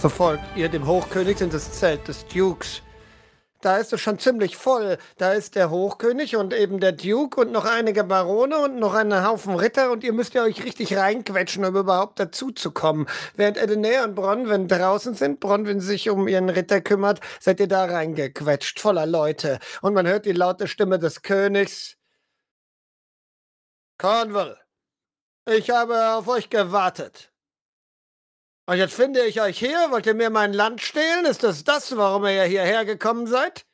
So folgt ihr dem Hochkönig in das Zelt des Dukes. Da ist es schon ziemlich voll. Da ist der Hochkönig und eben der Duke und noch einige Barone und noch einen Haufen Ritter und ihr müsst ja euch richtig reinquetschen, um überhaupt dazu zu kommen. Während Edenair und Bronwyn draußen sind, Bronwyn sich um ihren Ritter kümmert, seid ihr da reingequetscht, voller Leute. Und man hört die laute Stimme des Königs. Cornwall, ich habe auf euch gewartet. Und jetzt finde ich euch hier. Wollt ihr mir mein Land stehlen? Ist das das, warum ihr hierher gekommen seid?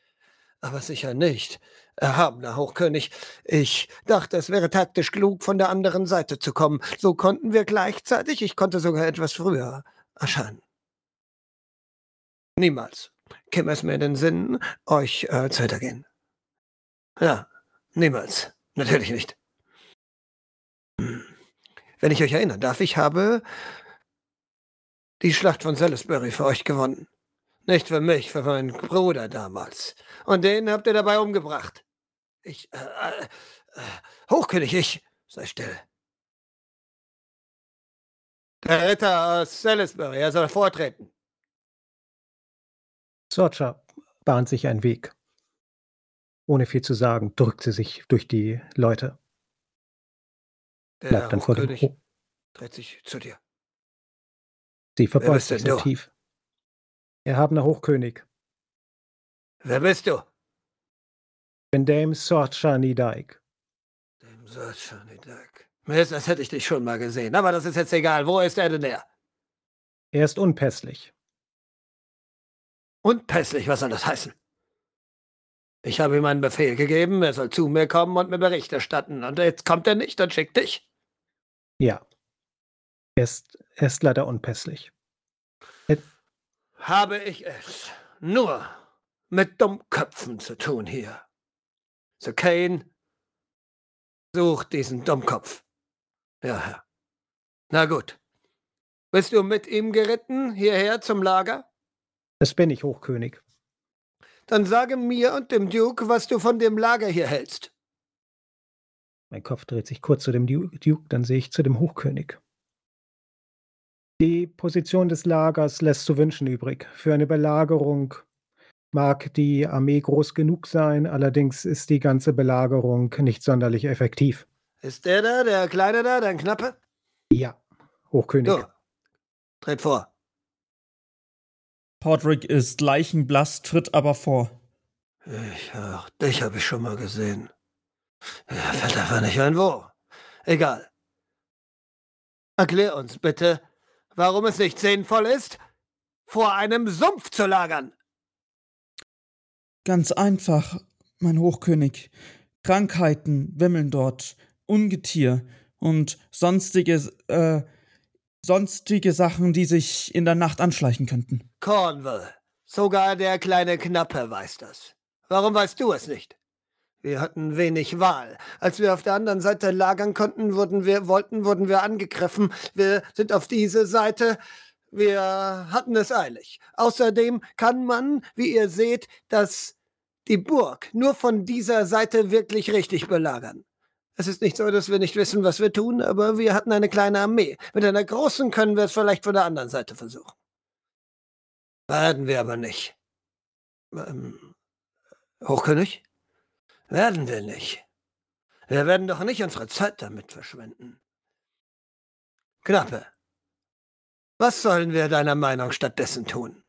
Aber sicher nicht. Erhabener Hochkönig, ich dachte, es wäre taktisch klug, von der anderen Seite zu kommen. So konnten wir gleichzeitig, ich konnte sogar etwas früher erscheinen. Niemals käme es mir in den Sinn, euch äh, zu hintergehen. Ja, niemals. Natürlich nicht. Hm. Wenn ich euch erinnern darf, ich habe die Schlacht von Salisbury für euch gewonnen. Nicht für mich, für meinen Bruder damals. Und den habt ihr dabei umgebracht. Ich, äh, äh, äh Hochkönig, ich, sei still. Der Ritter aus Salisbury, er soll vortreten. Sorcha bahnt sich einen Weg. Ohne viel zu sagen, drückt sie sich durch die Leute. Der Bleibt dann Hochkönig vor dem dreht sich zu dir. Sie verbeugt sich sehr tief. Erhabener Hochkönig. Wer bist du? Ich bin Dame Sorchani Dyke. Dame Sorchani Dyke. Mir ist, als hätte ich dich schon mal gesehen. Aber das ist jetzt egal. Wo ist er denn her? Er ist unpässlich. Unpässlich? Was soll das heißen? Ich habe ihm einen Befehl gegeben, er soll zu mir kommen und mir Bericht erstatten. Und jetzt kommt er nicht und schickt dich? Ja. Er ist, er ist leider unpässlich. Er Habe ich es nur mit Dummköpfen zu tun hier. Sir Kane, sucht diesen Dummkopf. Ja, Herr. Na gut. Bist du mit ihm geritten hierher zum Lager? Das bin ich, Hochkönig. Dann sage mir und dem Duke, was du von dem Lager hier hältst. Mein Kopf dreht sich kurz zu dem Duke, dann sehe ich zu dem Hochkönig. Die Position des Lagers lässt zu wünschen übrig. Für eine Belagerung mag die Armee groß genug sein, allerdings ist die ganze Belagerung nicht sonderlich effektiv. Ist der da, der Kleine da, dein Knappe? Ja, Hochkönig. So, tritt vor. Podrick ist leichenblass, tritt aber vor. Ich, ach, dich habe ich schon mal gesehen. Ja, fällt einfach nicht ein, wo. Egal. Erklär uns bitte, warum es nicht sinnvoll ist, vor einem Sumpf zu lagern. Ganz einfach, mein Hochkönig. Krankheiten wimmeln dort, Ungetier und sonstige, äh, sonstige Sachen, die sich in der Nacht anschleichen könnten. Cornwall, sogar der kleine Knappe weiß das. Warum weißt du es nicht? Wir hatten wenig Wahl. Als wir auf der anderen Seite lagern konnten, wurden wir, wollten, wurden wir angegriffen. Wir sind auf diese Seite. Wir hatten es eilig. Außerdem kann man, wie ihr seht, das, die Burg nur von dieser Seite wirklich richtig belagern. Es ist nicht so, dass wir nicht wissen, was wir tun, aber wir hatten eine kleine Armee. Mit einer großen können wir es vielleicht von der anderen Seite versuchen. Werden wir aber nicht. Ähm, Hochkönig? Werden wir nicht. Wir werden doch nicht unsere Zeit damit verschwenden. Knappe, was sollen wir deiner Meinung stattdessen tun?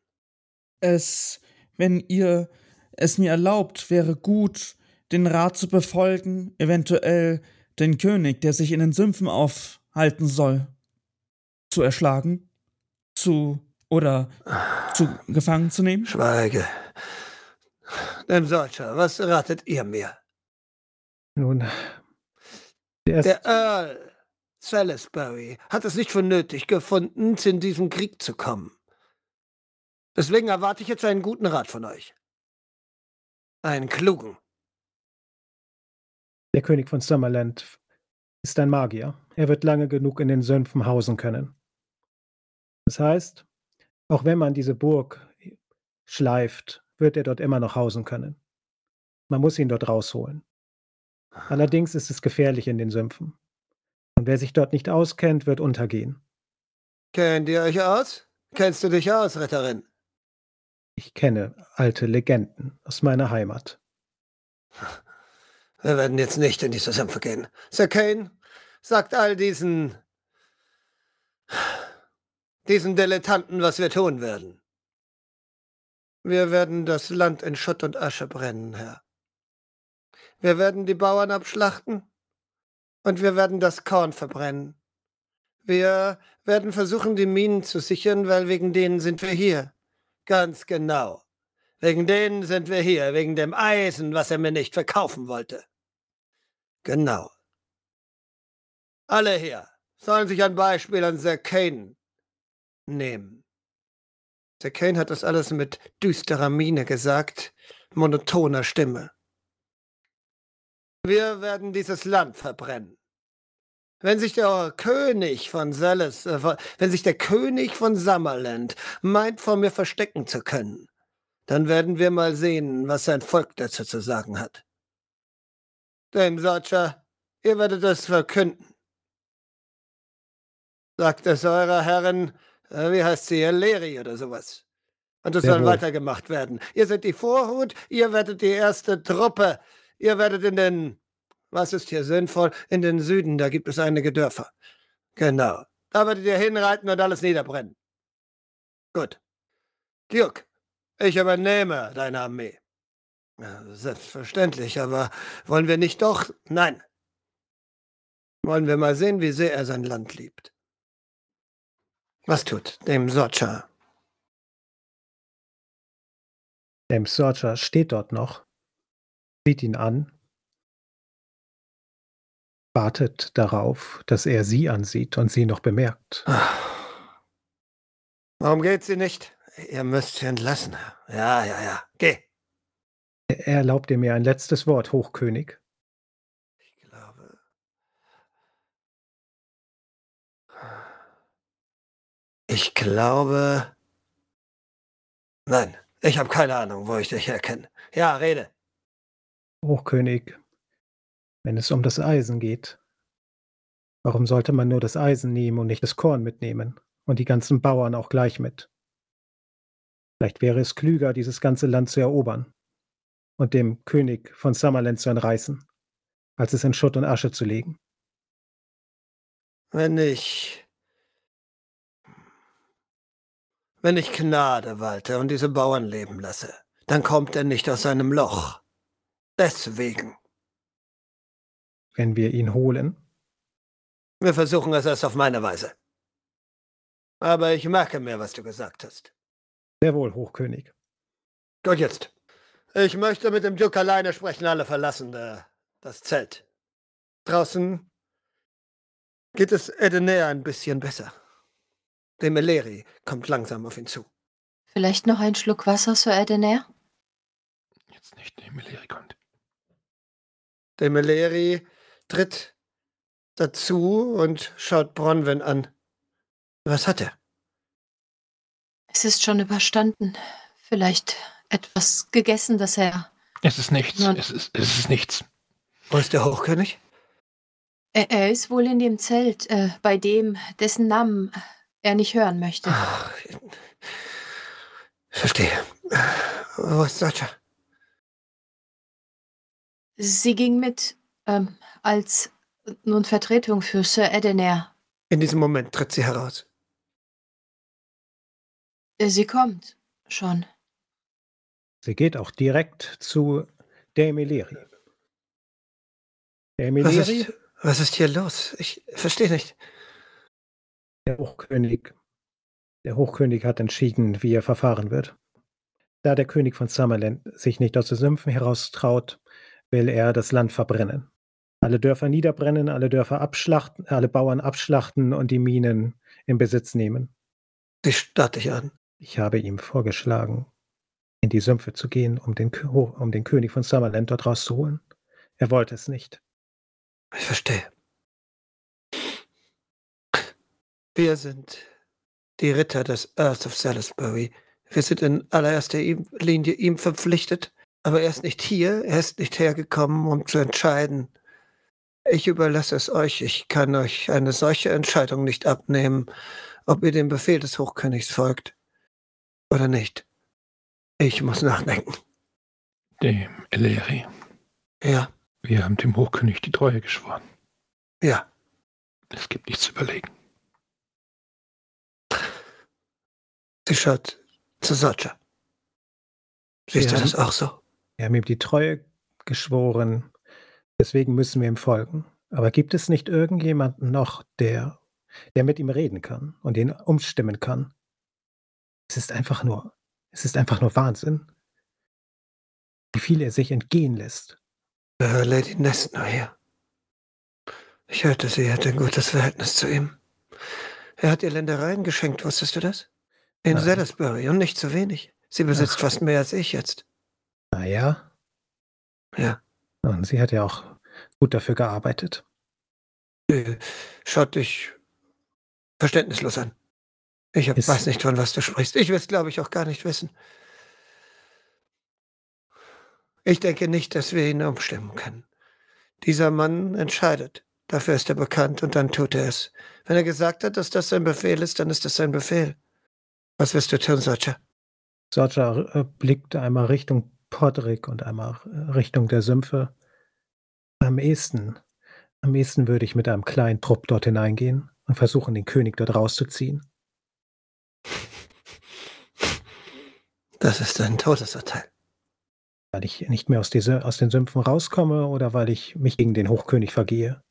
Es, wenn ihr es mir erlaubt, wäre gut, den Rat zu befolgen, eventuell den König, der sich in den Sümpfen aufhalten soll, zu erschlagen, zu oder zu gefangen zu nehmen? Schweige. Dem Solcher, was ratet ihr mir? Nun, der, der Earl Salisbury hat es nicht für nötig gefunden, zu diesem Krieg zu kommen. Deswegen erwarte ich jetzt einen guten Rat von euch. Einen klugen. Der König von Summerland ist ein Magier. Er wird lange genug in den Sümpfen hausen können. Das heißt, auch wenn man diese Burg schleift, wird er dort immer noch hausen können. Man muss ihn dort rausholen. Allerdings ist es gefährlich in den Sümpfen. Und wer sich dort nicht auskennt, wird untergehen. Kennt ihr euch aus? Kennst du dich aus, Ritterin? Ich kenne alte Legenden aus meiner Heimat. Wir werden jetzt nicht in diese Sümpfe gehen. Sir Kane, sagt all diesen diesen Dilettanten, was wir tun werden. Wir werden das Land in Schutt und Asche brennen, Herr. Wir werden die Bauern abschlachten und wir werden das Korn verbrennen. Wir werden versuchen, die Minen zu sichern, weil wegen denen sind wir hier. Ganz genau. Wegen denen sind wir hier, wegen dem Eisen, was er mir nicht verkaufen wollte. Genau. Alle hier sollen sich ein Beispiel an Sir Kane nehmen. Sir Kane hat das alles mit düsterer Miene gesagt, monotoner Stimme. Wir werden dieses Land verbrennen. Wenn sich der König von Salis, äh, wenn sich der König von Summerland meint, vor mir verstecken zu können, dann werden wir mal sehen, was sein Volk dazu zu sagen hat. Dame Sorcha, ihr werdet es verkünden. Sagt es eurer Herren, wie heißt sie, Leri oder sowas. Und es soll weitergemacht werden. Ihr seid die Vorhut, ihr werdet die erste Truppe, ihr werdet in den was ist hier sinnvoll? In den Süden, da gibt es einige Dörfer. Genau. Da werdet ihr hinreiten und alles niederbrennen. Gut. Duke, ich übernehme deine Armee. Ja, selbstverständlich, aber wollen wir nicht doch? Nein. Wollen wir mal sehen, wie sehr er sein Land liebt. Was tut dem Sorcha? Dem Sorcha steht dort noch, sieht ihn an wartet darauf, dass er sie ansieht und sie noch bemerkt. Warum geht sie nicht? Ihr müsst sie entlassen. Ja, ja, ja. Geh. Er erlaubt mir ein letztes Wort, Hochkönig. Ich glaube. Ich glaube. Nein, ich habe keine Ahnung, wo ich dich herkenne. Ja, rede. Hochkönig, wenn es um das Eisen geht. Warum sollte man nur das Eisen nehmen und nicht das Korn mitnehmen und die ganzen Bauern auch gleich mit? Vielleicht wäre es klüger, dieses ganze Land zu erobern und dem König von Summerland zu entreißen, als es in Schutt und Asche zu legen. Wenn ich. Wenn ich Gnade walte und diese Bauern leben lasse, dann kommt er nicht aus seinem Loch. Deswegen wenn wir ihn holen? Wir versuchen es erst auf meine Weise. Aber ich merke mir, was du gesagt hast. Sehr wohl, Hochkönig. Gut, jetzt. Ich möchte mit dem Duke alleine sprechen. Alle verlassen äh, das Zelt. Draußen geht es Edenea ein bisschen besser. Der Meleri kommt langsam auf ihn zu. Vielleicht noch ein Schluck Wasser, Sir Edenair? Jetzt nicht, der Meleri kommt. Der Meleri tritt dazu und schaut Bronwyn an. Was hat er? Es ist schon überstanden. Vielleicht etwas gegessen, das er. Es ist nichts. Es ist, es ist nichts. Wo ist der Hochkönig? Er, er ist wohl in dem Zelt, äh, bei dem, dessen Namen er nicht hören möchte. Ach, verstehe. Wo ist Sacha? Sie ging mit ähm, als nun Vertretung für Sir Edenair. In diesem Moment tritt sie heraus. Äh, sie kommt schon. Sie geht auch direkt zu Dame Leri. Dame was, ist, was ist hier los? Ich verstehe nicht. Der Hochkönig. Der Hochkönig hat entschieden, wie er verfahren wird. Da der König von Summerland sich nicht aus den Sümpfen heraustraut, will er das Land verbrennen. Alle Dörfer niederbrennen, alle Dörfer abschlachten, alle Bauern abschlachten und die Minen in Besitz nehmen. Sie starrt dich an. Ich habe ihm vorgeschlagen, in die Sümpfe zu gehen, um den, um den König von Summerland dort rauszuholen. Er wollte es nicht. Ich verstehe. Wir sind die Ritter des Earth of Salisbury. Wir sind in allererster Linie ihm verpflichtet, aber er ist nicht hier, er ist nicht hergekommen, um zu entscheiden, ich überlasse es euch. Ich kann euch eine solche Entscheidung nicht abnehmen. ob ihr dem Befehl des Hochkönigs folgt oder nicht. Ich muss nachdenken. Dem Eleri. Ja, Wir haben dem Hochkönig die Treue geschworen. ja. Es gibt nichts zu überlegen. Sie schaut zu Socha. Siehst du Ja. das auch so? Wir haben ihm die Treue geschworen, deswegen müssen wir ihm folgen. Aber gibt es nicht irgendjemanden noch, der, der mit ihm reden kann und ihn umstimmen kann? Es ist einfach nur, es ist einfach nur Wahnsinn, wie viel er sich entgehen lässt. Äh, Lady Nestner hier. Ich hörte, sie hätte ein gutes Verhältnis zu ihm. Er hat ihr Ländereien geschenkt, wusstest du das? In Nein. Salisbury und nicht zu wenig. Sie besitzt Ach. fast mehr als ich jetzt. Naja, Ja. und sie hat ja auch gut dafür gearbeitet. Sie schaut dich verständnislos an. Ich hab, weiß nicht, von was du sprichst. Ich will es, glaube ich, auch gar nicht wissen. Ich denke nicht, dass wir ihn umstimmen können. Dieser Mann entscheidet. Dafür ist er bekannt und dann tut er es. Wenn er gesagt hat, dass das sein Befehl ist, dann ist das sein Befehl. Was wirst du tun, Sacha? Sorja äh, blickt einmal Richtung Podrick und einmal äh, Richtung der Sümpfe. Am ehesten, am ehesten würde ich mit einem kleinen Trupp dort hineingehen und versuchen, den König dort rauszuziehen. Das ist ein Todesurteil. Weil ich nicht mehr aus, diese, aus den Sümpfen rauskomme oder weil ich mich gegen den Hochkönig vergehe.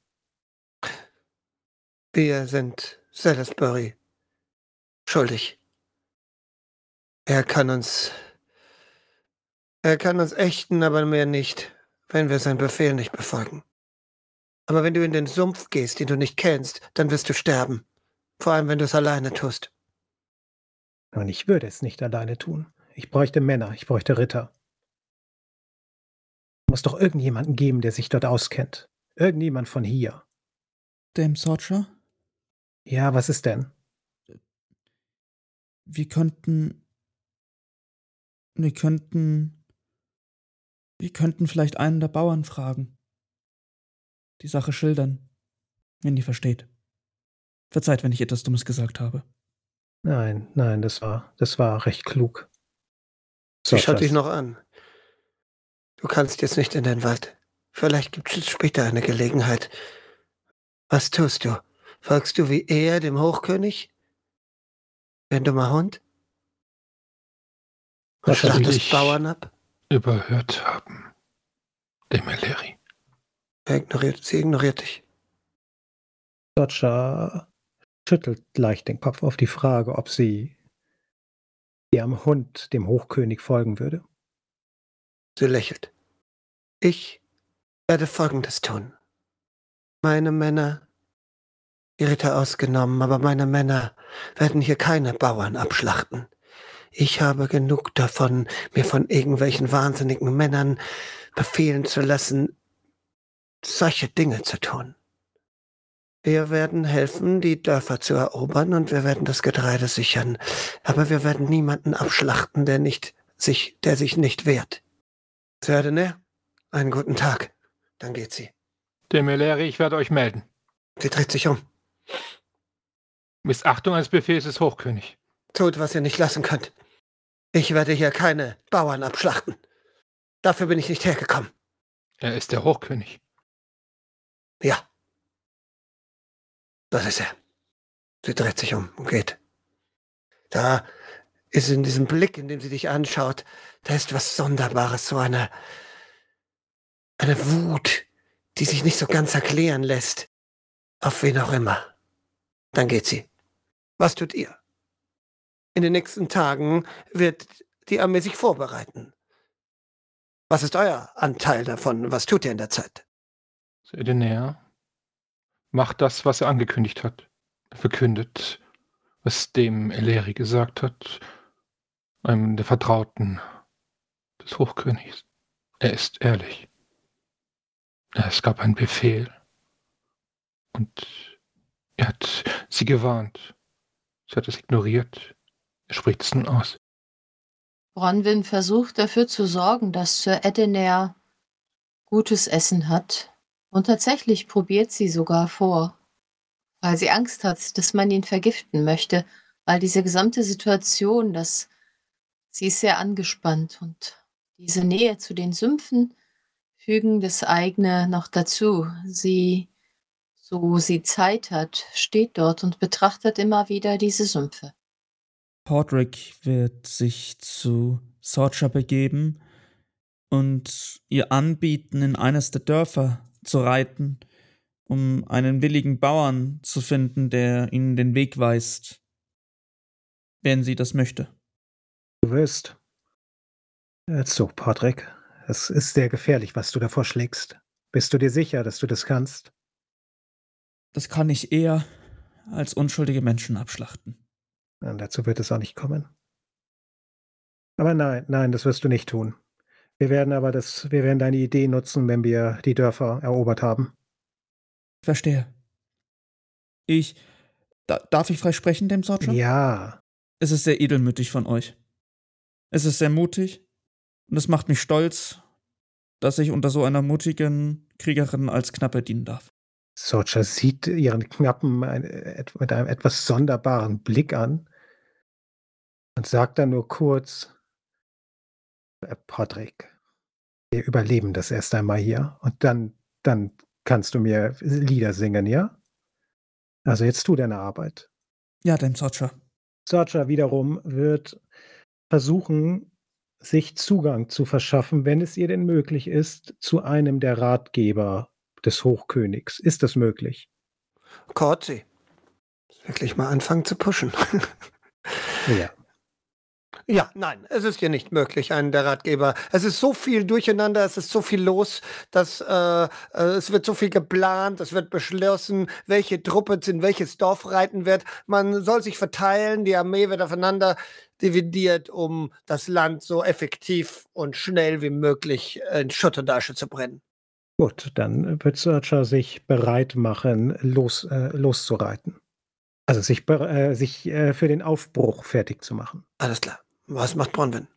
Wir sind Salisbury schuldig. Er kann uns. Er kann uns ächten, aber mehr nicht, wenn wir seinen Befehl nicht befolgen. Aber wenn du in den Sumpf gehst, den du nicht kennst, dann wirst du sterben. Vor allem, wenn du es alleine tust. Und ich würde es nicht alleine tun. Ich bräuchte Männer, ich bräuchte Ritter. Muss doch irgendjemanden geben, der sich dort auskennt. Irgendjemand von hier. Dame Sorcha, Ja, was ist denn? wir könnten. Wir könnten. Wir könnten vielleicht einen der Bauern fragen. Die Sache schildern. Wenn ihr versteht. Verzeiht, wenn ich etwas Dummes gesagt habe. Nein, nein, das war, das war recht klug. Sie schaut Sorjas- dich noch an. Du kannst jetzt nicht in den Wald. Vielleicht gibt es später eine Gelegenheit. Was tust du? Folgst du wie er dem Hochkönig? Ein dummer Hund? Was schlachtest ich? Bauern ab? Überhört haben. Dem Eleri. Er ignoriert, sie ignoriert dich. Dodger schüttelt leicht den Kopf auf die Frage, ob sie ihrem Hund, dem Hochkönig, folgen würde. Sie lächelt. Ich werde Folgendes tun. Meine Männer, die Ritter ausgenommen, aber meine Männer werden hier keine Bauern abschlachten. Ich habe genug davon, mir von irgendwelchen wahnsinnigen Männern befehlen zu lassen, solche Dinge zu tun. Wir werden helfen, die Dörfer zu erobern und wir werden das Getreide sichern. Aber wir werden niemanden abschlachten, der nicht sich, der sich nicht wehrt. Serdene, einen guten Tag. Dann geht sie. Eleri, ich werde euch melden. Sie dreht sich um. Missachtung eines Befehls des Hochkönig. Tut, was ihr nicht lassen könnt. Ich werde hier keine Bauern abschlachten. Dafür bin ich nicht hergekommen. Er ist der Hochkönig. Ja. Das ist er. Sie dreht sich um und geht. Da ist in diesem Blick, in dem sie dich anschaut, da ist was Sonderbares, so eine, eine Wut, die sich nicht so ganz erklären lässt. Auf wen auch immer. Dann geht sie. Was tut ihr? In den nächsten Tagen wird die Armee sich vorbereiten. Was ist euer Anteil davon? Was tut ihr in der Zeit? Sedenair macht das, was er angekündigt hat. Er verkündet, was dem Eleri gesagt hat, einem der Vertrauten des Hochkönigs. Er ist ehrlich. Es gab einen Befehl und er hat sie gewarnt. Sie hat es ignoriert. Spricht es nun aus. Bronwyn versucht dafür zu sorgen, dass Sir Edener gutes Essen hat. Und tatsächlich probiert sie sogar vor. weil sie Angst hat, dass man ihn vergiften möchte, weil diese gesamte Situation, dass sie ist sehr angespannt und diese Nähe zu den Sümpfen fügen das eigene noch dazu. Sie, so sie Zeit hat, steht dort und betrachtet immer wieder diese Sümpfe. Podrick wird sich zu Sorcha begeben und ihr anbieten, in eines der Dörfer zu reiten, um einen willigen Bauern zu finden, der ihnen den Weg weist, wenn sie das möchte. Du wirst. So, Patrick, es ist sehr gefährlich, was du da vorschlägst. Bist du dir sicher, dass du das kannst? Das kann ich eher als unschuldige Menschen abschlachten. Und dazu wird es auch nicht kommen. Aber nein, nein, das wirst du nicht tun. Wir werden aber das, wir werden deine Idee nutzen, wenn wir die Dörfer erobert haben. Verstehe. Ich. Da, darf ich frei sprechen, dem Sorge? Ja. Es ist sehr edelmütig von euch. Es ist sehr mutig und es macht mich stolz, dass ich unter so einer mutigen Kriegerin als Knappe dienen darf. Sorcha sieht ihren Knappen mit einem etwas sonderbaren Blick an und sagt dann nur kurz, äh, Patrick, wir überleben das erst einmal hier und dann, dann kannst du mir Lieder singen, ja? Also jetzt tu deine Arbeit. Ja, dem Sorcha. Sorcha wiederum wird versuchen, sich Zugang zu verschaffen, wenn es ihr denn möglich ist, zu einem der Ratgeber des Hochkönigs. Ist das möglich? Korzi. Wirklich mal anfangen zu pushen. ja. Ja, nein, es ist hier nicht möglich, einen der Ratgeber. Es ist so viel durcheinander, es ist so viel los, dass äh, äh, es wird so viel geplant, es wird beschlossen, welche Truppe in welches Dorf reiten wird. Man soll sich verteilen, die Armee wird aufeinander dividiert, um das Land so effektiv und schnell wie möglich in Schutt und Asche zu brennen. Gut, dann wird Searcher sich bereit machen, los, äh, loszureiten. Also sich, äh, sich äh, für den Aufbruch fertig zu machen. Alles klar. Was macht Bronwyn?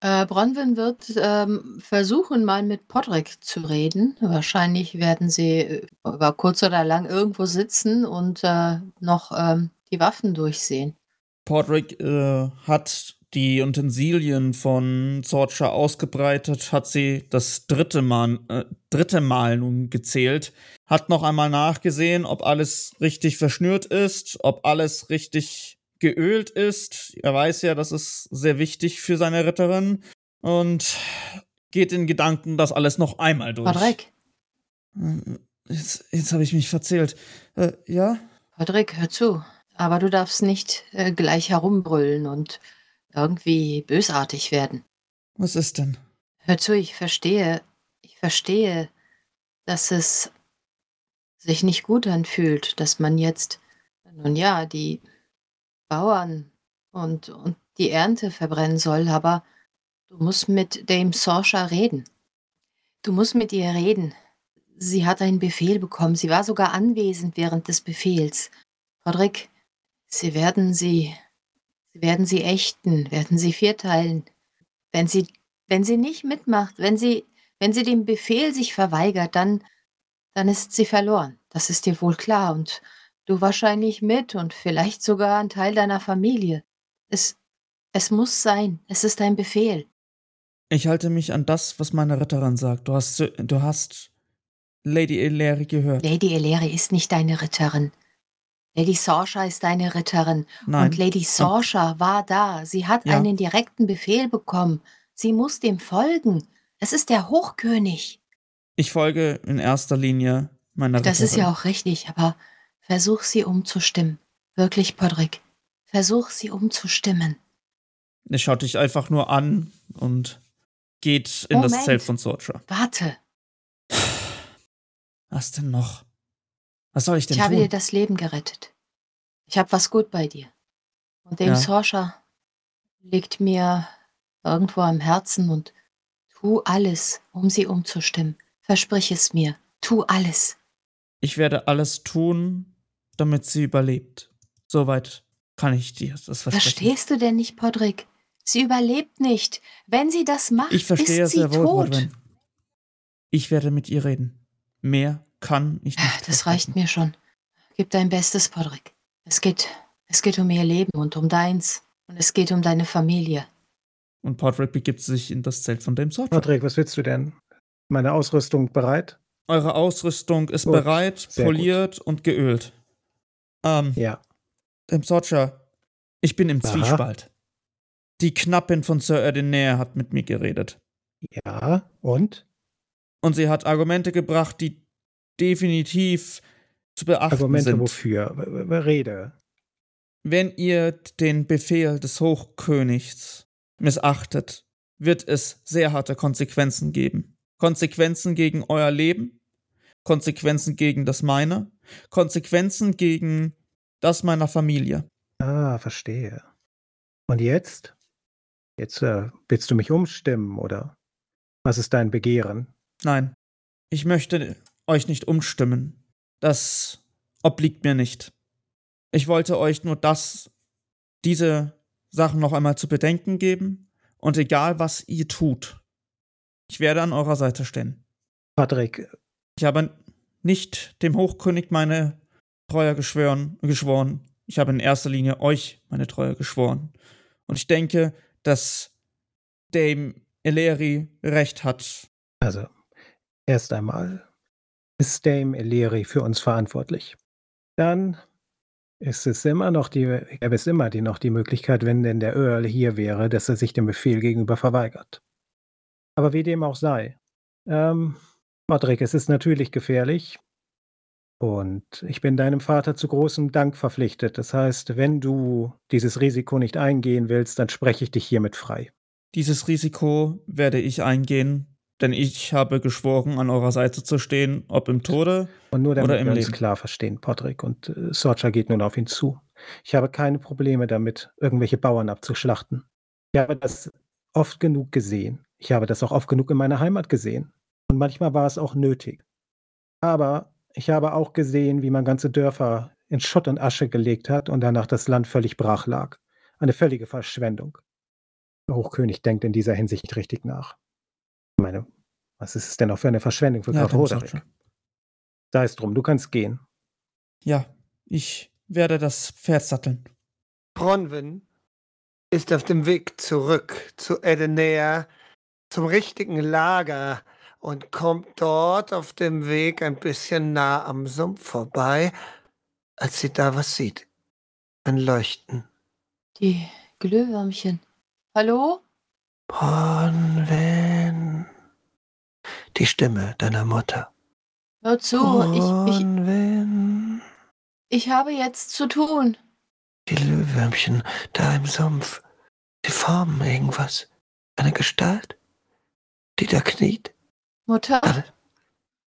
Äh, Bronwyn wird ähm, versuchen, mal mit Podrick zu reden. Wahrscheinlich werden sie äh, über kurz oder lang irgendwo sitzen und äh, noch ähm, die Waffen durchsehen. Podrick äh, hat die Utensilien von Sorcha ausgebreitet, hat sie das dritte Mal, äh, dritte Mal nun gezählt, hat noch einmal nachgesehen, ob alles richtig verschnürt ist, ob alles richtig geölt ist. Er weiß ja, das ist sehr wichtig für seine Ritterin und geht in Gedanken das alles noch einmal durch. Podrick. Äh, jetzt, jetzt habe ich mich verzählt. Äh, ja? Podrick, hör zu. Aber du darfst nicht äh, gleich herumbrüllen und irgendwie bösartig werden. Was ist denn? Hör zu, ich verstehe, ich verstehe, dass es sich nicht gut anfühlt, dass man jetzt, nun ja, die Bauern und, und die Ernte verbrennen soll, aber du musst mit Dame Sorsha reden. Du musst mit ihr reden. Sie hat einen Befehl bekommen. Sie war sogar anwesend während des Befehls. Roderick, sie werden sie, sie werden sie ächten, werden sie vierteilen. Wenn sie, wenn sie nicht mitmacht, wenn sie, wenn sie dem Befehl sich verweigert, dann, dann ist sie verloren. Das ist dir wohl klar und Du wahrscheinlich mit und vielleicht sogar ein Teil deiner Familie. Es, es muss sein. Es ist ein Befehl. Ich halte mich an das, was meine Ritterin sagt. Du hast, du hast Lady Eleri gehört. Lady Eleri ist nicht deine Ritterin. Lady Sorsha ist deine Ritterin. Nein. Und Lady Sorsha war da. Sie hat Ja. einen direkten Befehl bekommen. Sie muss dem folgen. Es ist der Hochkönig. Ich folge in erster Linie meiner Das Ritterin. ist ja auch richtig, aber versuch sie umzustimmen. Wirklich, Podrick. Versuch sie umzustimmen. Er schaut dich einfach nur an und geht in das Moment. Zelt von Sorcha. Warte, Was denn noch? Was soll ich denn ich habe tun? dir das Leben gerettet. Ich habe was gut bei dir. Und dem Ja. Sorsha liegt mir irgendwo am Herzen und tu alles, um sie umzustimmen. Versprich es mir. Tu alles. Ich werde alles tun, damit sie überlebt. Soweit kann ich dir das versprechen. Verstehst du denn nicht, Podrick? Sie überlebt nicht. Wenn sie das macht, Ich verstehe ist sie sehr wohl, tot. Brodwyn. Ich werde mit ihr reden. Mehr kann ich nicht. Das reicht mir schon. Gib dein Bestes, Podrick. Es geht, es geht um ihr Leben und um deins. Und es geht um deine Familie. Und Podrick begibt sich in das Zelt von Dame Sorcha. Patrick, was willst du denn? Meine Ausrüstung bereit? Eure Ausrüstung ist Gut, bereit, poliert und geölt. Ähm, Ja. Dame Sorcha, ich bin im Aha. Zwiespalt. Die Knappin von Sir Erdenair hat mit mir geredet. Ja, und? Und sie hat Argumente gebracht, die definitiv zu beachten Argumente sind. wofür? Rede. Wenn ihr den Befehl des Hochkönigs missachtet, wird es sehr harte Konsequenzen geben. Konsequenzen gegen euer Leben, Konsequenzen gegen das meine, Konsequenzen gegen das meiner Familie. Ah, verstehe. Und jetzt? Jetzt äh, willst du mich umstimmen, oder? Was ist dein Begehren? Nein, ich möchte euch nicht umstimmen. Das obliegt mir nicht. Ich wollte euch nur das, diese Sachen noch einmal zu bedenken geben und egal was ihr tut, ich werde an eurer Seite stehen. Patrick, Ich habe nicht dem Hochkönig meine Treue geschwören, geschworen. Ich habe in erster Linie euch meine Treue geschworen. Und ich denke, dass Dame Eleri recht hat. also, erst einmal ist Dame Eleri für uns verantwortlich. Dann ist es immer noch die, gäbe es immer die, noch die Möglichkeit, wenn denn der Earl hier wäre, dass er sich dem Befehl gegenüber verweigert. Aber wie dem auch sei. Ähm, Patrick, es ist natürlich gefährlich. Und ich bin deinem Vater zu großem Dank verpflichtet. Das heißt, wenn du dieses Risiko nicht eingehen willst, dann spreche ich dich hiermit frei. Dieses Risiko werde ich eingehen, denn ich habe geschworen, an eurer Seite zu stehen, ob im Tode. Und nur damit Oder im wir uns Leben. klar verstehen, Patrick. Und äh, Sorcha geht nun auf ihn zu. Ich habe keine Probleme damit, irgendwelche Bauern abzuschlachten. Ich habe das oft genug gesehen. Ich habe das auch oft genug in meiner Heimat gesehen. Und manchmal war es auch nötig. Aber ich habe auch gesehen, wie man ganze Dörfer in Schutt und Asche gelegt hat und danach das Land völlig brach lag. Eine völlige Verschwendung. Der Hochkönig denkt in dieser Hinsicht richtig nach. Ich meine, was ist es denn auch für eine Verschwendung für Roderick? Sorcha. Sei es drum, du kannst gehen. Ja, ich werde das Pferd satteln. Bronwyn ist auf dem Weg zurück zu Edenea, zum richtigen Lager und kommt dort auf dem Weg ein bisschen nah am Sumpf vorbei, als sie da was sieht. Ein Leuchten. Die Glühwürmchen. Hallo? Bronwyn. Die Stimme deiner Mutter. Hör zu, ich, ich, ich habe jetzt zu tun. Die Glühwürmchen da im Sumpf. Sie formen irgendwas. Eine Gestalt, die da kniet. Mutter, Dann,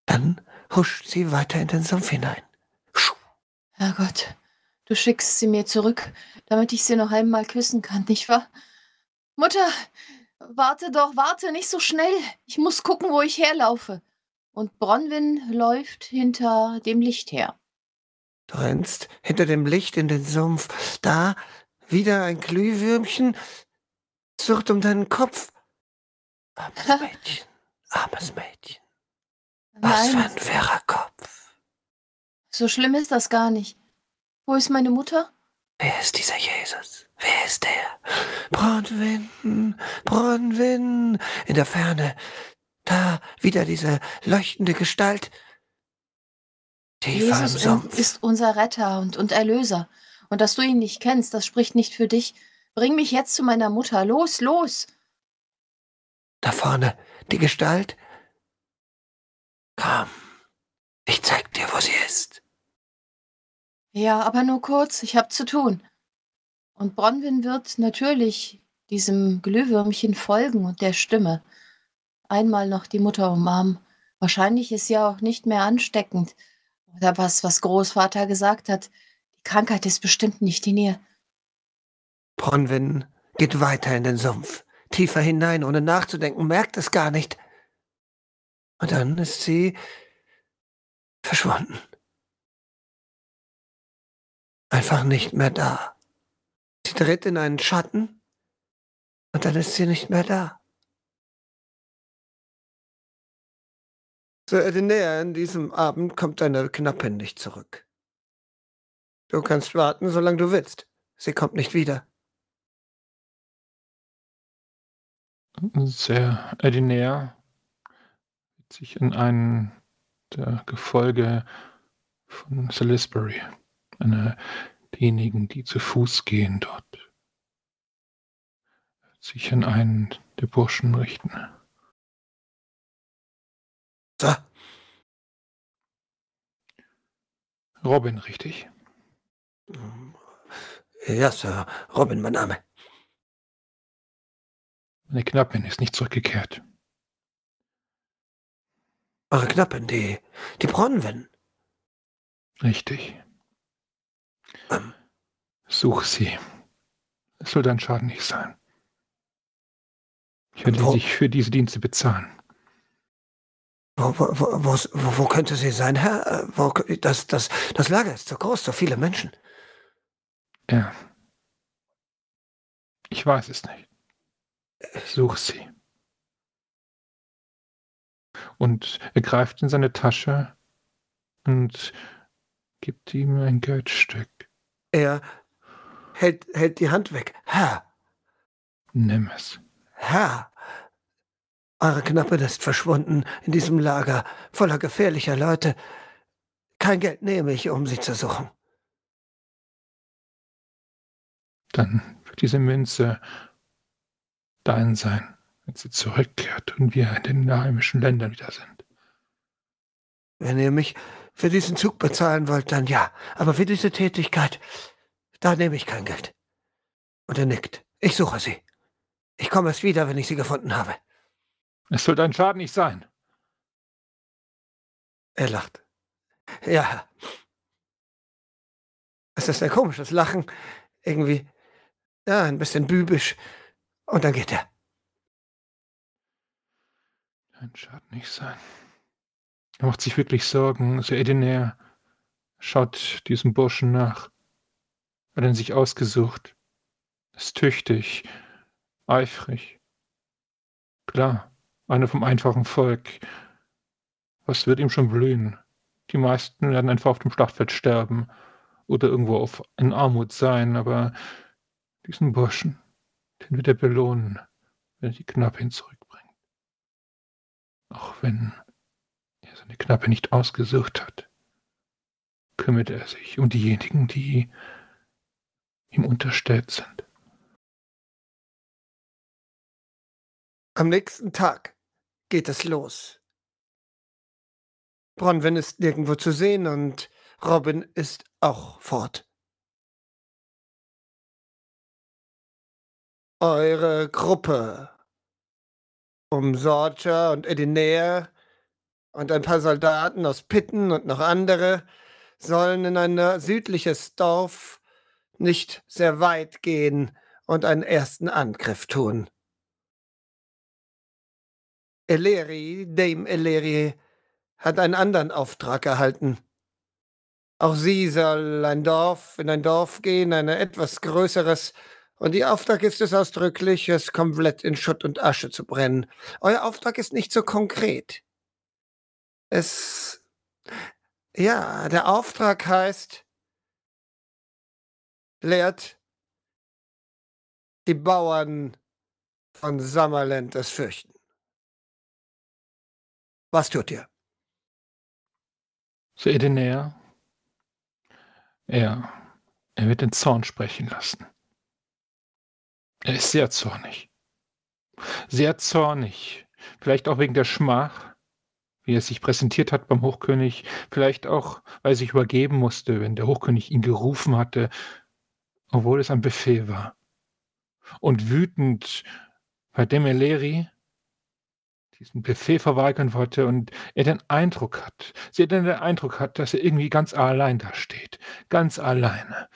dann huscht sie weiter in den Sumpf hinein. Herrgott, du schickst sie mir zurück, damit ich sie noch einmal küssen kann, nicht wahr? Mutter, warte doch, warte, nicht so schnell. Ich muss gucken, wo ich herlaufe. Und Bronwyn läuft hinter dem Licht her. Du rennst hinter dem Licht in den Sumpf. Da wieder ein Glühwürmchen. Wird um deinen Kopf. Armes Mädchen, armes Mädchen. Was für Nein, ein schwerer Kopf. so schlimm ist das gar nicht. Wo ist meine Mutter? Wer ist dieser Jesus? Wer ist der? Bronwyn, Bronwyn. In der Ferne. Da wieder diese leuchtende Gestalt. Tiefer im Jesus in- Sumpf. ist unser Retter und, und Erlöser. Und dass du ihn nicht kennst, das spricht nicht für dich. Bring mich jetzt zu meiner Mutter. Los, los! Da vorne, die Gestalt. Komm, ich zeig dir, wo sie ist. Ja, aber nur kurz, ich hab zu tun. Und Bronwyn wird natürlich diesem Glühwürmchen folgen und der Stimme. Einmal noch die Mutter umarmen. Wahrscheinlich ist sie auch nicht mehr ansteckend. Oder was, was Großvater gesagt hat. Die Krankheit ist bestimmt nicht in ihr. Bronwyn geht weiter in den Sumpf, tiefer hinein, ohne nachzudenken, merkt es gar nicht. Und dann ist sie verschwunden. Einfach nicht mehr da. Sie tritt in einen Schatten und dann ist sie nicht mehr da. So, näher in diesem Abend kommt deine Knappin nicht zurück. Du kannst warten, solange du willst. Sie kommt nicht wieder. Sehr ordinär sich in einen der Gefolge von Salisbury, eine diejenigen, die zu Fuß gehen dort, sich an einen der Burschen richten. So, Robin, richtig? ja, Sir. Robin, mein Name. Meine Knappin ist nicht zurückgekehrt. Eure Knappin, die, die Bronwyn. Richtig. Such sie. Es soll dein Schaden nicht sein. Ich werde dich für diese Dienste bezahlen. Wo, wo, wo, wo, könnte sie sein, Herr? Äh, das, das, das Lager ist so groß, so viele Menschen. Ja. Ich weiß es nicht. Such sie. Und er greift in seine Tasche und gibt ihm ein Geldstück. Er hält, hält die Hand weg. Herr, Nimm es. Herr, eure Knappin ist verschwunden in diesem Lager voller gefährlicher Leute. Kein Geld nehme ich, um sie zu suchen. Dann wird diese Münze dein sein, wenn sie zurückkehrt und wir in den heimischen Ländern wieder sind. Wenn ihr mich für diesen Zug bezahlen wollt, dann ja. Aber für diese Tätigkeit, da nehme ich kein Geld. Und er nickt. Ich suche sie. Ich komme erst wieder, wenn ich sie gefunden habe. Es soll dein Schaden nicht sein. Er lacht. Ja. Es ist ein komisches Lachen. Irgendwie, ja, ein bisschen bübisch. Und dann geht er. Dein Schaden nicht sein. Er macht sich wirklich Sorgen. Sir Edener schaut diesem Burschen nach. Hat ihn sich ausgesucht. Ist tüchtig, eifrig. Klar, einer vom einfachen Volk. Was wird ihm schon blühen? Die meisten werden einfach auf dem Schlachtfeld sterben oder irgendwo auf, in Armut sein, aber diesen Burschen, den wird er belohnen, wenn er die Knappin zurückbringt. Auch wenn seine Knappe nicht ausgesucht hat, kümmert er sich um diejenigen, die ihm unterstellt sind. Am nächsten Tag geht es los. Bronwyn ist nirgendwo zu sehen und Robin ist auch fort. Eure Gruppe um Sorcha und Edinea und ein paar Soldaten aus Pitten und noch andere sollen in ein südliches Dorf nicht sehr weit gehen und einen ersten Angriff tun. Eleri, Dame Eleri, hat einen anderen Auftrag erhalten. Auch sie soll ein Dorf, in ein Dorf gehen, ein etwas größeres, und ihr Auftrag ist es ausdrücklich, es komplett in Schutt und Asche zu brennen. Euer Auftrag ist nicht so konkret. Es. Ja, der Auftrag heißt, lehrt die Bauern von Summerland das Fürchten. Was tut ihr? Sir Edener, er, er wird den Zorn sprechen lassen. Er ist sehr zornig. Sehr zornig. Vielleicht auch wegen der Schmach, wie er sich präsentiert hat beim Hochkönig. Vielleicht auch, weil er sich übergeben musste, wenn der Hochkönig ihn gerufen hatte, obwohl es ein Befehl war. Und wütend, weil Demeleri diesen Befehl verweigern wollte und er den Eindruck hat, sie den Eindruck hat, dass er irgendwie ganz allein da steht. Ganz alleine.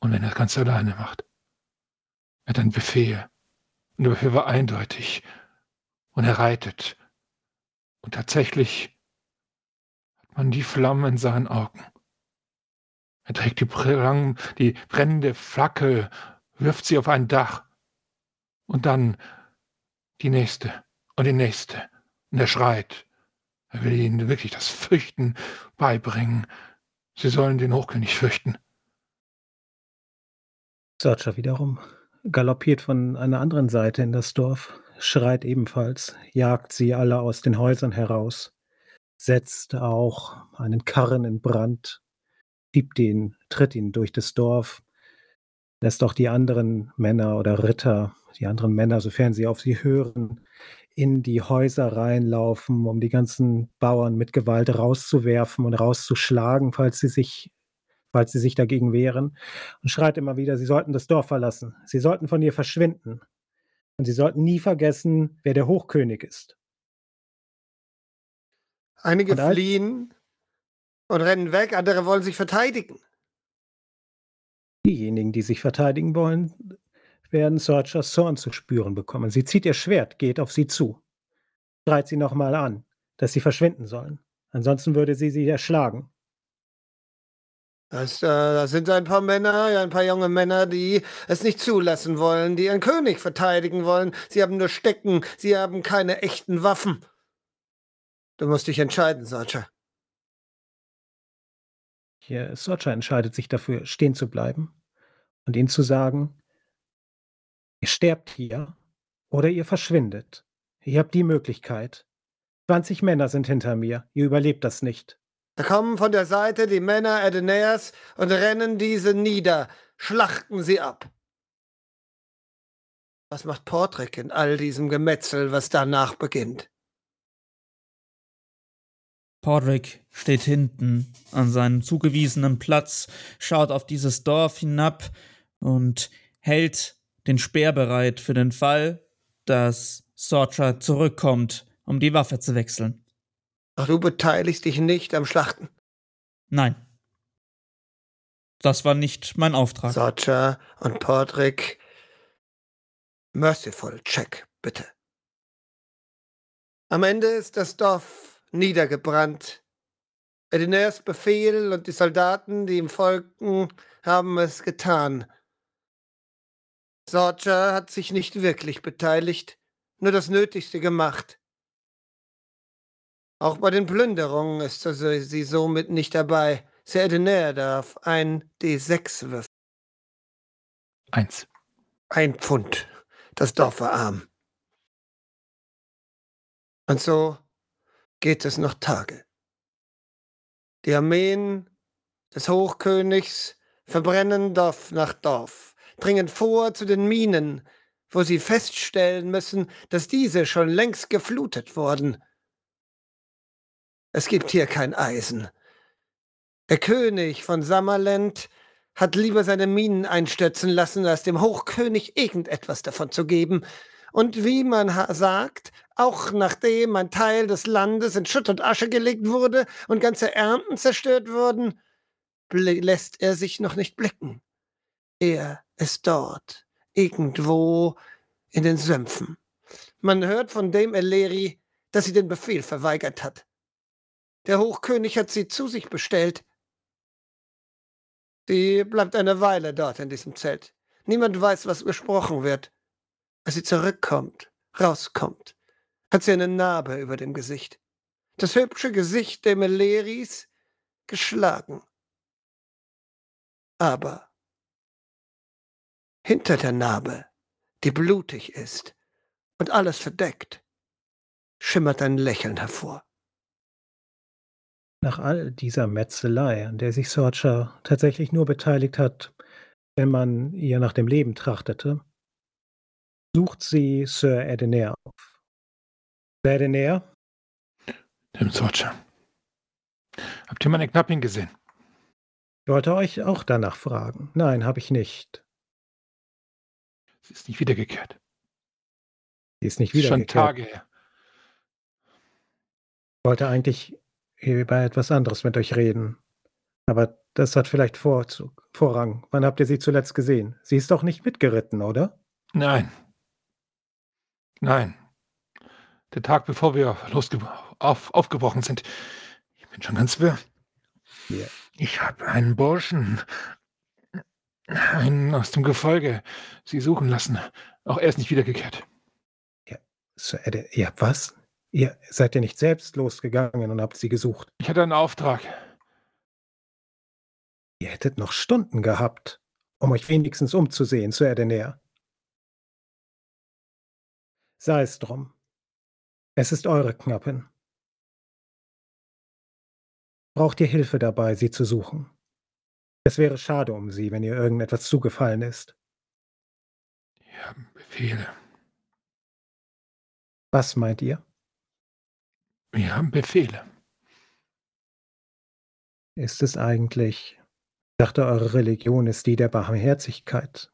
Und wenn er es ganz alleine macht, er hat einen Befehl. Und der Befehl war eindeutig. Und er reitet. Und tatsächlich hat man die Flammen in seinen Augen. Er trägt die, die brennende Fackel, wirft sie auf ein Dach. Und dann die nächste und die nächste. Und er schreit. Er will ihnen wirklich das Fürchten beibringen. Sie sollen den Hochkönig fürchten. Searcher wiederum galoppiert von einer anderen Seite in das Dorf, schreit ebenfalls, jagt sie alle aus den Häusern heraus, setzt auch einen Karren in Brand, schiebt ihn, tritt ihn durch das Dorf, lässt auch die anderen Männer oder Ritter, die anderen Männer, sofern sie auf sie hören, in die Häuser reinlaufen, um die ganzen Bauern mit Gewalt rauszuwerfen und rauszuschlagen, falls sie sich falls sie sich dagegen wehren, und schreit immer wieder, sie sollten das Dorf verlassen. Sie sollten von ihr verschwinden. Und sie sollten nie vergessen, wer der Hochkönig ist. Einige Und fliehen und rennen weg, andere wollen sich verteidigen. Diejenigen, die sich verteidigen wollen, werden Searchers Zorn zu spüren bekommen. Sie zieht ihr Schwert, geht auf sie zu, schreit sie nochmal an, dass sie verschwinden sollen. Ansonsten würde sie sie erschlagen. Das, äh, das sind ein paar Männer, ein paar junge Männer, die es nicht zulassen wollen, die ihren König verteidigen wollen. Sie haben nur Stecken, sie haben keine echten Waffen. Du musst dich entscheiden, Sarcher. Hier, Searcher entscheidet sich dafür, stehen zu bleiben und ihnen zu sagen, ihr sterbt hier oder ihr verschwindet. Ihr habt die Möglichkeit. 20 Männer sind hinter mir, ihr überlebt das nicht. Da kommen von der Seite die Männer Aeneas und rennen diese nieder, schlachten sie ab. Was macht Portrick in all diesem Gemetzel, was danach beginnt? Podrick steht hinten an seinem zugewiesenen Platz, schaut auf dieses Dorf hinab und hält den Speer bereit für den Fall, dass Sorcha zurückkommt, um die Waffe zu wechseln. Ach, du beteiligst dich nicht am Schlachten. Nein. Das war nicht mein Auftrag. Sarcher und Portrick. Merciful Check, bitte. Am Ende ist das Dorf niedergebrannt. Aeneas Befehl und die Soldaten, die ihm folgten, haben es getan. Sorcha hat sich nicht wirklich beteiligt, nur das Nötigste gemacht. Auch bei den Plünderungen ist sie somit nicht dabei. Sir Aedenea darf ein D6 würfeln. Eins. Ein Pfund. Das Dorf war arm. Und so geht es noch Tage. Die Armeen des Hochkönigs verbrennen Dorf nach Dorf, dringen vor zu den Minen, wo sie feststellen müssen, dass diese schon längst geflutet wurden. Es gibt hier kein Eisen. Der König von Summerland hat lieber seine Minen einstürzen lassen, als dem Hochkönig irgendetwas davon zu geben. Und wie man sagt, auch nachdem ein Teil des Landes in Schutt und Asche gelegt wurde und ganze Ernten zerstört wurden, lässt er sich noch nicht blicken. Er ist dort, irgendwo in den Sümpfen. Man hört von dem Eleri, dass sie den Befehl verweigert hat. Der Hochkönig hat sie zu sich bestellt. Sie bleibt eine Weile dort in diesem Zelt. Niemand weiß, was gesprochen wird. Als sie zurückkommt, rauskommt, hat sie eine Narbe über dem Gesicht. Das hübsche Gesicht der Meleris geschlagen. Aber hinter der Narbe, die blutig ist und alles verdeckt, schimmert ein Lächeln hervor. Nach all dieser Metzelei, an der sich Sorcha tatsächlich nur beteiligt hat, wenn man ihr nach dem Leben trachtete, sucht sie Sir Edenair auf. Sir Edenair, Dem Sorcha. Habt ihr meine Knappin gesehen? ich wollte euch auch danach fragen. Nein, habe ich nicht. Sie ist nicht wiedergekehrt. Sie ist nicht ist schon wiedergekehrt. Tage her. Ich wollte eigentlich über etwas anderes mit euch reden. Aber das hat vielleicht Vorzug, Vorrang. Wann habt ihr sie zuletzt gesehen? Sie ist doch nicht mitgeritten, oder? Nein. Nein. Der Tag, bevor wir losge auf, aufgebrochen sind. Ich bin schon ganz wirr. Ja. Ich habe einen Burschen, einen aus dem Gefolge, sie suchen lassen. Auch er ist nicht wiedergekehrt. Sir Ede, ihr habt was? Ihr seid ja nicht selbst losgegangen und habt sie gesucht. Ich hatte einen Auftrag. Ihr hättet noch Stunden gehabt, um euch wenigstens umzusehen, Sir Edener. Sei es drum. Es ist eure Knappen. Braucht ihr Hilfe dabei, sie zu suchen? Es wäre schade um sie, wenn ihr irgendetwas zugefallen ist. Wir haben Befehle. Was meint ihr? Wir haben Befehle. Ist es eigentlich, ich dachte, eure Religion ist die der Barmherzigkeit.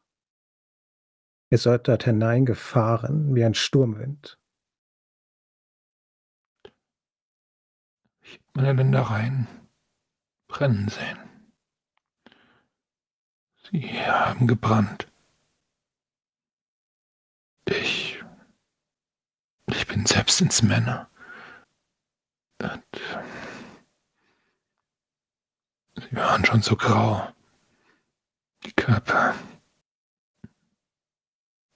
Ihr sollt dort hineingefahren wie ein Sturmwind. Ich habe meine Ländereien brennen sehen. Sie haben gebrannt. Ich. Ich bin selbst ins Männer. Und sie waren schon so grau. Die Körper.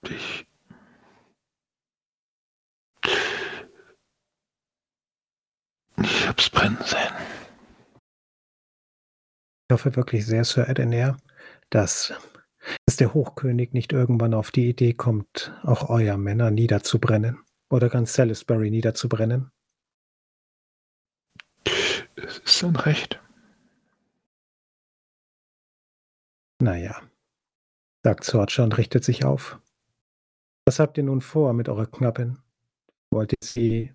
Ich. Ich hab's brennen sehen. Ich hoffe wirklich sehr, Sir Edener, dass, dass der Hochkönig nicht irgendwann auf die Idee kommt, auch euer Männer niederzubrennen oder ganz Salisbury niederzubrennen. Ist sein Recht. Naja, sagt Sorcha und richtet sich auf. Was habt ihr nun vor mit eurer Knappin? Wollt ihr sie.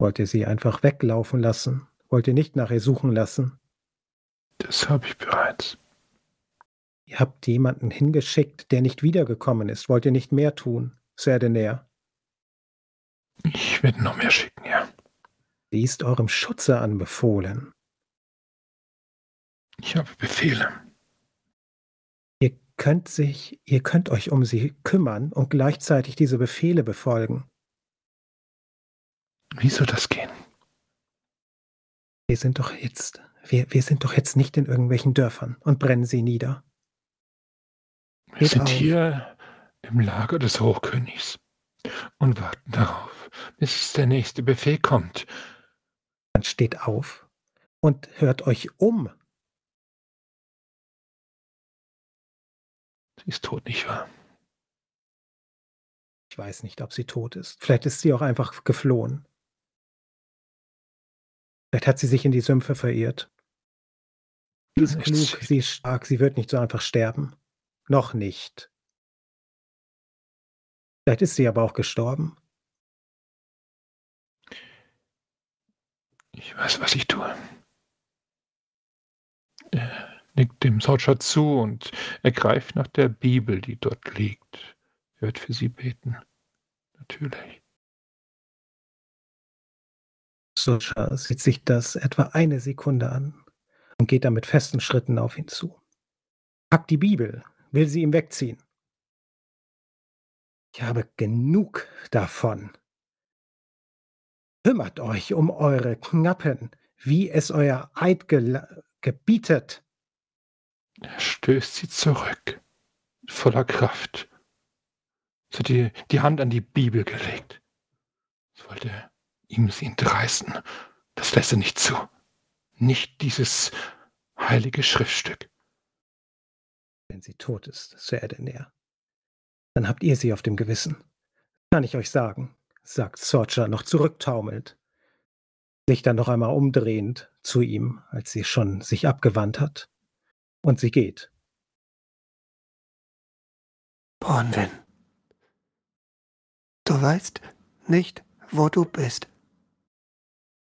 Wollt ihr sie einfach weglaufen lassen? Wollt ihr nicht nach ihr suchen lassen? Das habe ich bereits. Ihr habt jemanden hingeschickt, der nicht wiedergekommen ist. Wollt ihr nicht mehr tun, Sir Denair? Ich werde noch mehr schicken, ja. Sie ist eurem Schutze anbefohlen. Ich habe Befehle. Ihr könnt sich, ihr könnt euch um sie kümmern und gleichzeitig diese Befehle befolgen. Wie soll das gehen? Wir sind doch jetzt, wir, wir sind doch jetzt nicht in irgendwelchen Dörfern und brennen sie nieder. Wir Geht sind auf. hier im Lager des Hochkönigs und warten darauf, bis der nächste Befehl kommt. Dann steht auf und hört euch um. Sie ist tot, nicht wahr? Ich weiß nicht, ob sie tot ist. Vielleicht ist sie auch einfach geflohen. Vielleicht hat sie sich in die Sümpfe verirrt. Sie ist klug, sie ist stark, sie wird nicht so einfach sterben. Noch nicht. Vielleicht ist sie aber auch gestorben. Ich weiß, was ich tue. Er nickt dem Soldier zu und er greift nach der Bibel, die dort liegt. Er wird für sie beten. Natürlich. Susha sieht sich das etwa eine Sekunde an und geht dann mit festen Schritten auf ihn zu. Packt die Bibel, will sie ihm wegziehen. Ich habe genug davon. Kümmert euch um eure Knappen, wie es euer Eid gebietet. Er stößt sie zurück. Voller Kraft. Sie hat die, die Hand an die Bibel gelegt. Es wollte ihm sie entreißen. Das lässt er nicht zu. Nicht dieses heilige Schriftstück. Wenn sie tot ist, Sir Edener, dann habt ihr sie auf dem Gewissen. Kann ich euch sagen, sagt Sorcha noch zurücktaumelnd, sich dann noch einmal umdrehend zu ihm, als sie schon sich abgewandt hat. Und sie geht. Bronwyn, du weißt nicht, wo du bist.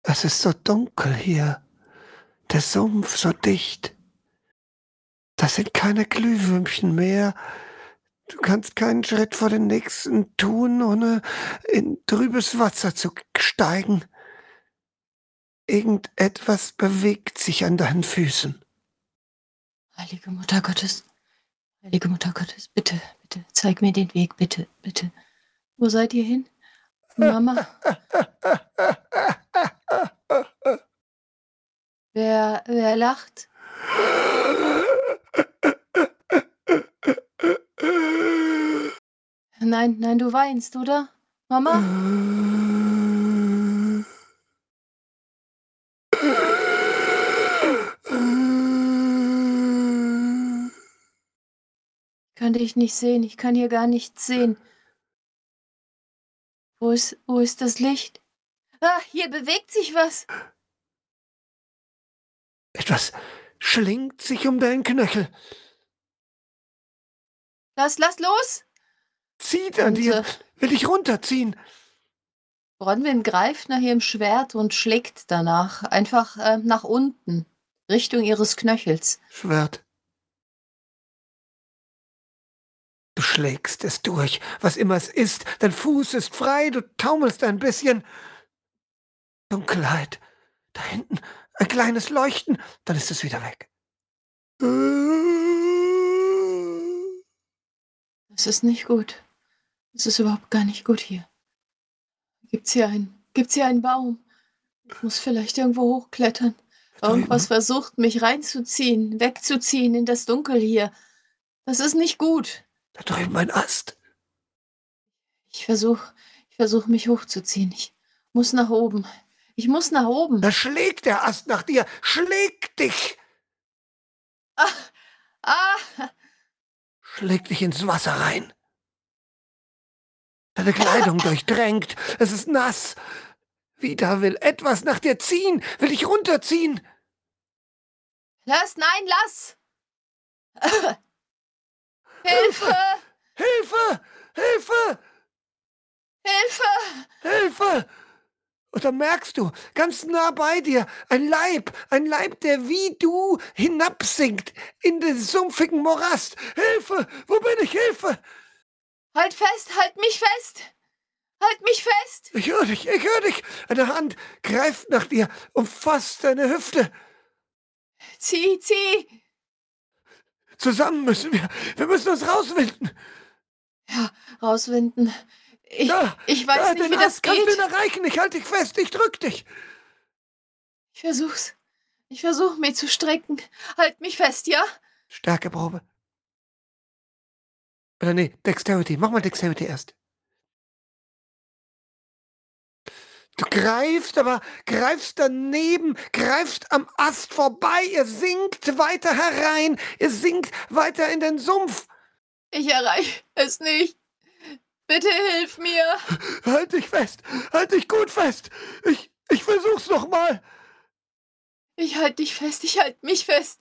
Es ist so dunkel hier, der Sumpf so dicht. Das sind keine Glühwürmchen mehr. Du kannst keinen Schritt vor den nächsten tun, ohne in trübes Wasser zu steigen. Irgendetwas bewegt sich an deinen Füßen. Heilige Mutter Gottes, heilige Mutter Gottes, bitte, bitte, zeig mir den Weg, bitte, bitte. Wo seid ihr hin? Mama, wer, wer lacht? Nein, nein, du weinst, oder? Mama? Ich kann dich nicht sehen, ich kann hier gar nichts sehen. Wo ist, wo ist das Licht? Ah, hier bewegt sich was. Etwas schlingt sich um deinen Knöchel. Lass, lass los! Zieht an Und, dir, äh, will dich runterziehen. Bronwyn greift nach ihrem Schwert und schlägt danach einfach äh, nach unten, Richtung ihres Knöchels. Schwert. Du schlägst es durch, was immer es ist. Dein Fuß ist frei, du taumelst ein bisschen. Dunkelheit. Da hinten ein kleines Leuchten, dann ist es wieder weg. Es ist nicht gut. Es ist überhaupt gar nicht gut hier. Gibt's hier einen, gibt's hier einen Baum? Ich muss vielleicht irgendwo hochklettern. Irgendwas versucht, mich reinzuziehen, wegzuziehen in das Dunkel hier. Das ist nicht gut. Da drüben ein Ast. Ich versuche, ich versuche mich hochzuziehen. Ich muss nach oben. Ich muss nach oben. Da schlägt der Ast nach dir. Schlägt dich. Ah, Schlägt dich ins Wasser rein. Deine Kleidung durchdrängt. Es ist nass. Wieder will etwas nach dir ziehen, will dich runterziehen. lass, nein, lass! Hilfe! Hilfe! Hilfe! Hilfe! Hilfe! Und dann merkst du, ganz nah bei dir, ein Leib, ein Leib, der wie du hinabsinkt in den sumpfigen Morast. Hilfe! Wo bin ich? Hilfe! Halt fest, halt mich fest! Halt mich fest! Ich höre dich, ich höre dich. Eine Hand greift nach dir, umfasst deine Hüfte. Zieh, zieh! Zusammen müssen wir. Wir müssen uns rauswinden. Rauswinden. Ich, Da, ich weiß da, nicht, den wie das Ast kannst du geht. ihn erreichen. Ich halte dich fest, ich drück dich. Ich versuch's. Ich versuch mich zu strecken. Halt mich fest, ja? Stärkeprobe. Oder nee, Dexterity. Mach mal Dexterity erst. Du greifst, aber greifst daneben, greifst am Ast vorbei, ihr sinkt weiter herein, ihr sinkt weiter in den Sumpf. Ich erreiche es nicht. Bitte hilf mir. Halt dich fest, halt dich gut fest. Ich, ich versuch's nochmal. Ich halte dich fest, ich halte mich fest.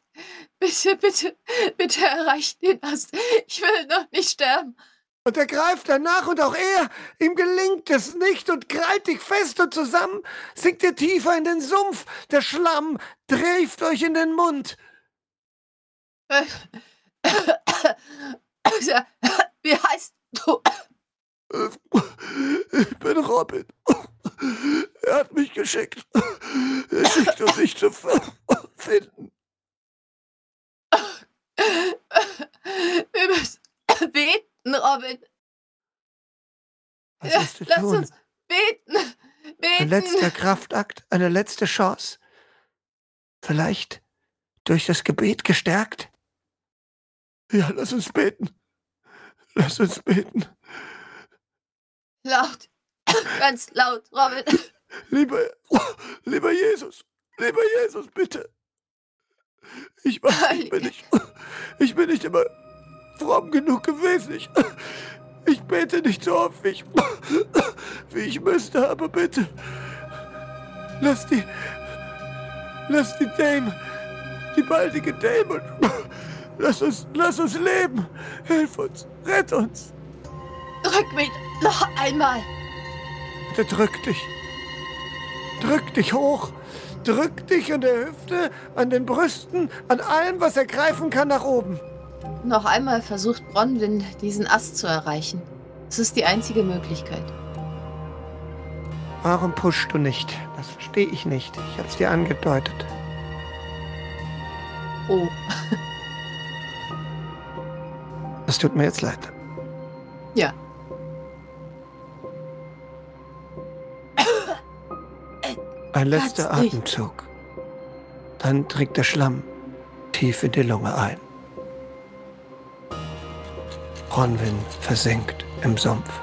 Bitte, bitte, bitte erreicht den Ast. Ich will noch nicht sterben. Und er greift danach und auch er, ihm gelingt es nicht und krallt dich fest und zusammen sinkt ihr tiefer in den Sumpf. Der Schlamm trifft euch in den Mund. Wie heißt du? Ich bin Robin. Er hat mich geschickt. Er schickt, um dich zu finden. Wir müssen beten, Robin. Was ist zu lass tun? uns beten. Beten. Ein letzter Kraftakt, eine letzte Chance. Vielleicht durch das Gebet gestärkt? Ja, lass uns beten. Lass uns beten. Laut. Ganz laut, Robin. Lieber, lieber Jesus, lieber Jesus, bitte. Ich weiß, ich bin nicht, ich bin nicht immer fromm genug gewesen. Ich, ich bete nicht so oft, wie ich, wie ich müsste, aber bitte. Lass die, lass die Dame, die baldige Dame, lass uns, lass uns leben. Hilf uns, rett uns. Drück mich noch einmal. Bitte drück dich. Drück dich hoch. Drück dich an der Hüfte, an den Brüsten, an allem, was er greifen kann, nach oben. Noch einmal versucht Bronwyn, diesen Ast zu erreichen. Es ist die einzige Möglichkeit. Warum pushst du nicht? Das verstehe ich nicht. Ich hab's dir angedeutet. Oh, Es tut mir jetzt leid. ja. Ein letzter Platz nicht. Atemzug. Dann trägt der Schlamm tief in die Lunge ein. Bronwyn versinkt im Sumpf.